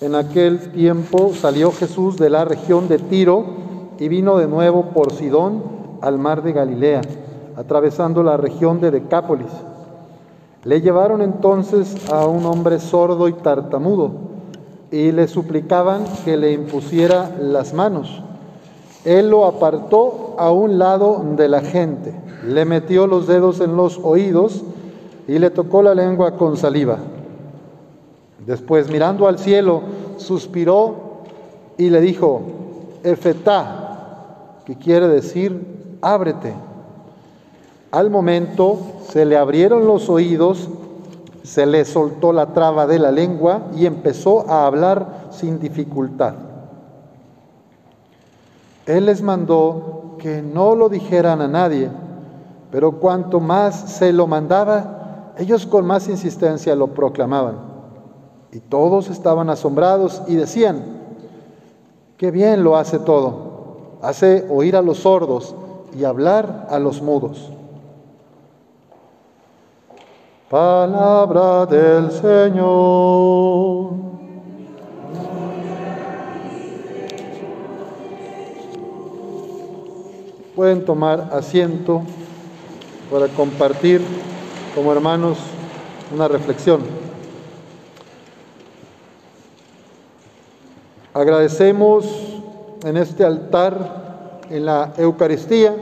En aquel tiempo salió Jesús de la región de Tiro y vino de nuevo por Sidón al mar de Galilea, atravesando la región de Decápolis. Le llevaron entonces a un hombre sordo y tartamudo y le suplicaban que le impusiera las manos. Él lo apartó a un lado de la gente, le metió los dedos en los oídos y le tocó la lengua con saliva. Después, mirando al cielo, suspiró y le dijo, Efetá, que quiere decir, ábrete. Al momento se le abrieron los oídos, se le soltó la traba de la lengua y empezó a hablar sin dificultad. Él les mandó que no lo dijeran a nadie, pero cuanto más se lo mandaba, ellos con más insistencia lo proclamaban. Y todos estaban asombrados y decían, qué bien lo hace todo, hace oír a los sordos y hablar a los mudos. Palabra del Señor. Pueden tomar asiento para compartir como hermanos una reflexión. Agradecemos en este altar, en la Eucaristía,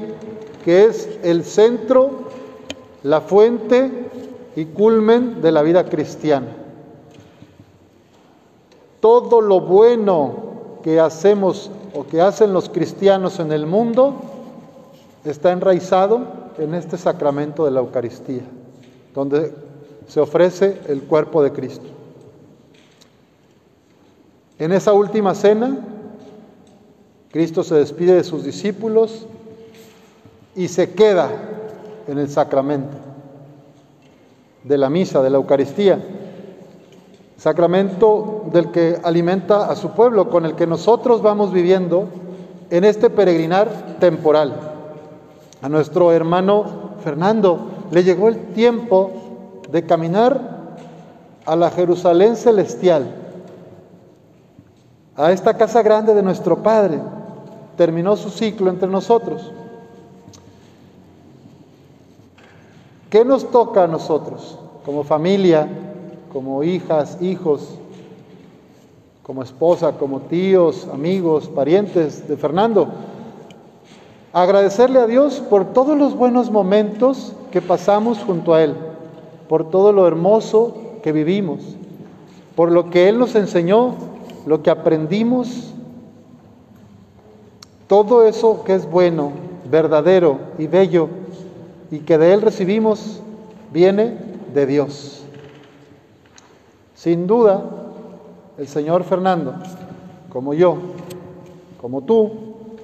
que es el centro, la fuente y culmen de la vida cristiana. Todo lo bueno que hacemos o que hacen los cristianos en el mundo está enraizado en este sacramento de la Eucaristía, donde se ofrece el cuerpo de Cristo. En esa última cena, Cristo se despide de sus discípulos y se queda en el sacramento de la misa, de la Eucaristía, sacramento del que alimenta a su pueblo, con el que nosotros vamos viviendo en este peregrinar temporal. A nuestro hermano Fernando le llegó el tiempo de caminar a la Jerusalén celestial, a esta casa grande de nuestro Padre. Terminó su ciclo entre nosotros. ¿Qué nos toca a nosotros como familia, como hijas, hijos, como esposa, como tíos, amigos, parientes de Fernando? Agradecerle a Dios por todos los buenos momentos que pasamos junto a Él, por todo lo hermoso que vivimos, por lo que Él nos enseñó, lo que aprendimos, todo eso que es bueno, verdadero y bello y que de Él recibimos viene de Dios. Sin duda, el señor Fernando, como yo, como tú,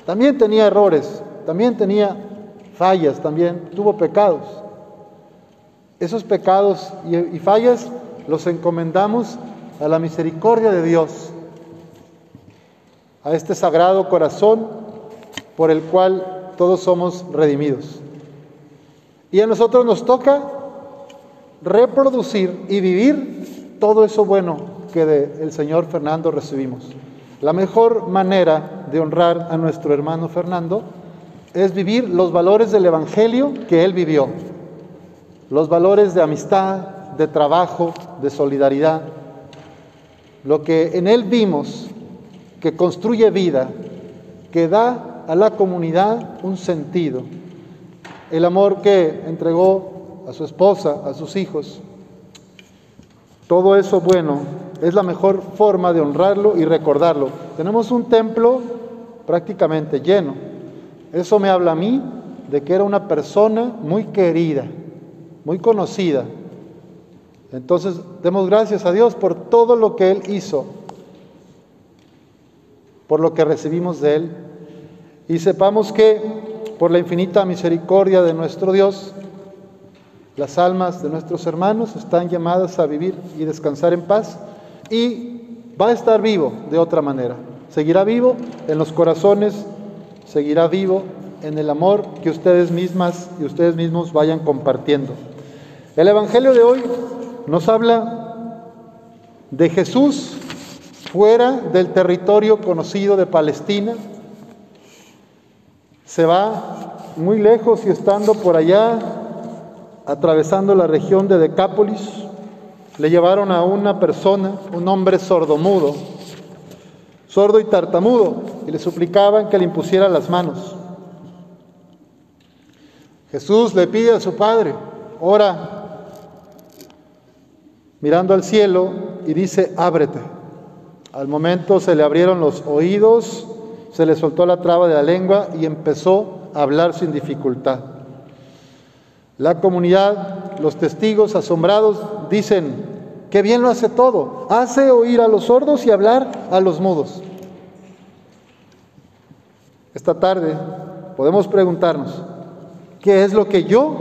también tenía errores, también tenía fallas, también tuvo pecados. Esos pecados y, fallas los encomendamos a la misericordia de Dios, a este sagrado corazón por el cual todos somos redimidos. Y a nosotros nos toca reproducir y vivir todo eso bueno que del Señor Fernando recibimos. La mejor manera de honrar a nuestro hermano Fernando es vivir los valores del Evangelio que él vivió. Los valores de amistad, de trabajo, de solidaridad. Lo que en él vimos que construye vida, que da a la comunidad un sentido, el amor que entregó a su esposa, a sus hijos. Todo eso bueno es la mejor forma de honrarlo y recordarlo. Tenemos un templo prácticamente lleno. Eso me habla a mí de que era una persona muy querida, muy conocida. Entonces, demos gracias a Dios por todo lo que Él hizo, por lo que recibimos de Él. Y sepamos que por la infinita misericordia de nuestro Dios, las almas de nuestros hermanos están llamadas a vivir y descansar en paz y va a estar vivo de otra manera. Seguirá vivo en los corazones, seguirá vivo en el amor que ustedes mismas y ustedes mismos vayan compartiendo. El Evangelio de hoy nos habla de Jesús fuera del territorio conocido de Palestina, se va muy lejos y estando por allá, atravesando la región de Decápolis, le llevaron a una persona, un hombre sordomudo, sordo y tartamudo, y le suplicaban que le impusiera las manos. Jesús le pide a su Padre, ora, mirando al cielo, y dice, ábrete. Al momento se le abrieron los oídos, se le soltó la traba de la lengua y empezó a hablar sin dificultad. La comunidad, los testigos asombrados dicen, que bien lo hace todo, hace oír a los sordos y hablar a los mudos. Esta tarde podemos preguntarnos, ¿qué es lo que yo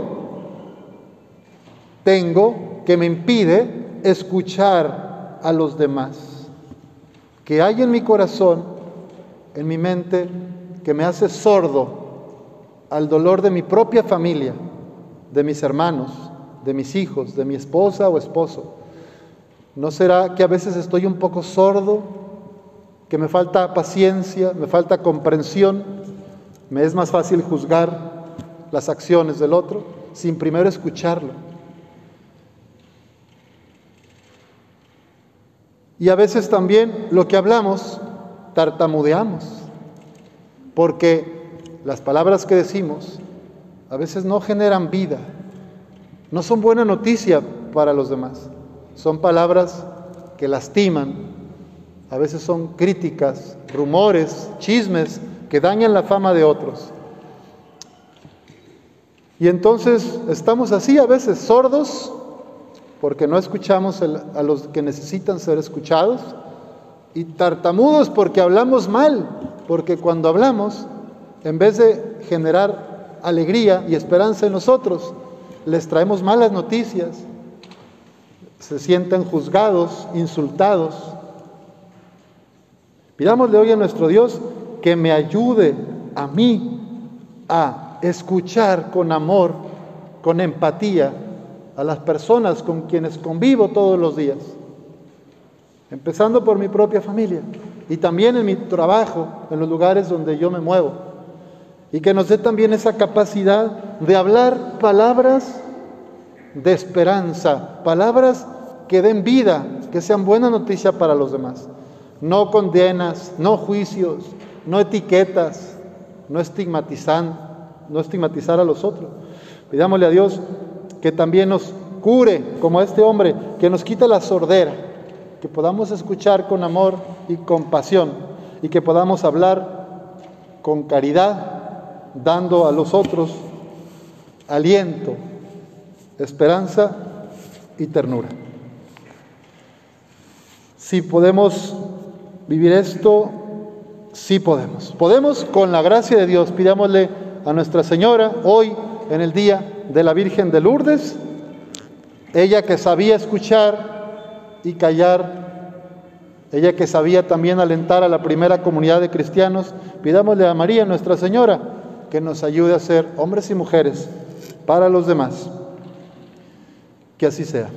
tengo que me impide escuchar a los demás? ¿Qué hay en mi corazón, en mi mente, que me hace sordo al dolor de mi propia familia, de mis hermanos, de mis hijos, de mi esposa o esposo? ¿No será que a veces estoy un poco sordo, que me falta paciencia, me falta comprensión? Me es más fácil juzgar las acciones del otro sin primero escucharlo. Y a veces también lo que hablamos tartamudeamos, porque las palabras que decimos a veces no generan vida, no son buena noticia para los demás, son palabras que lastiman, a veces son críticas, rumores, chismes que dañan la fama de otros. Y entonces estamos así a veces sordos porque no escuchamos a los que necesitan ser escuchados y tartamudos porque hablamos mal, porque cuando hablamos, en vez de generar alegría y esperanza en nosotros, les traemos malas noticias, se sienten juzgados, insultados. Pidámosle hoy a nuestro Dios que me ayude a mí a escuchar con amor, con empatía a las personas con quienes convivo todos los días, empezando por mi propia familia y también en mi trabajo, en los lugares donde yo me muevo, y que nos dé también esa capacidad de hablar palabras de esperanza, palabras que den vida, que sean buena noticia para los demás. No condenas, no juicios, no etiquetas, no estigmatizan, no estigmatizar a los otros. Pidámosle a Dios que también nos cure como este hombre, que nos quite la sordera, que podamos escuchar con amor y compasión y que podamos hablar con caridad, dando a los otros aliento, esperanza y ternura. Si podemos vivir esto, sí podemos. Podemos con la gracia de Dios. Pidámosle a Nuestra Señora hoy en el día de la Virgen de Lourdes, ella que sabía escuchar y callar, ella que sabía también alentar a la primera comunidad de cristianos, pidámosle a María, Nuestra Señora, que nos ayude a ser hombres y mujeres para los demás. Que así sea.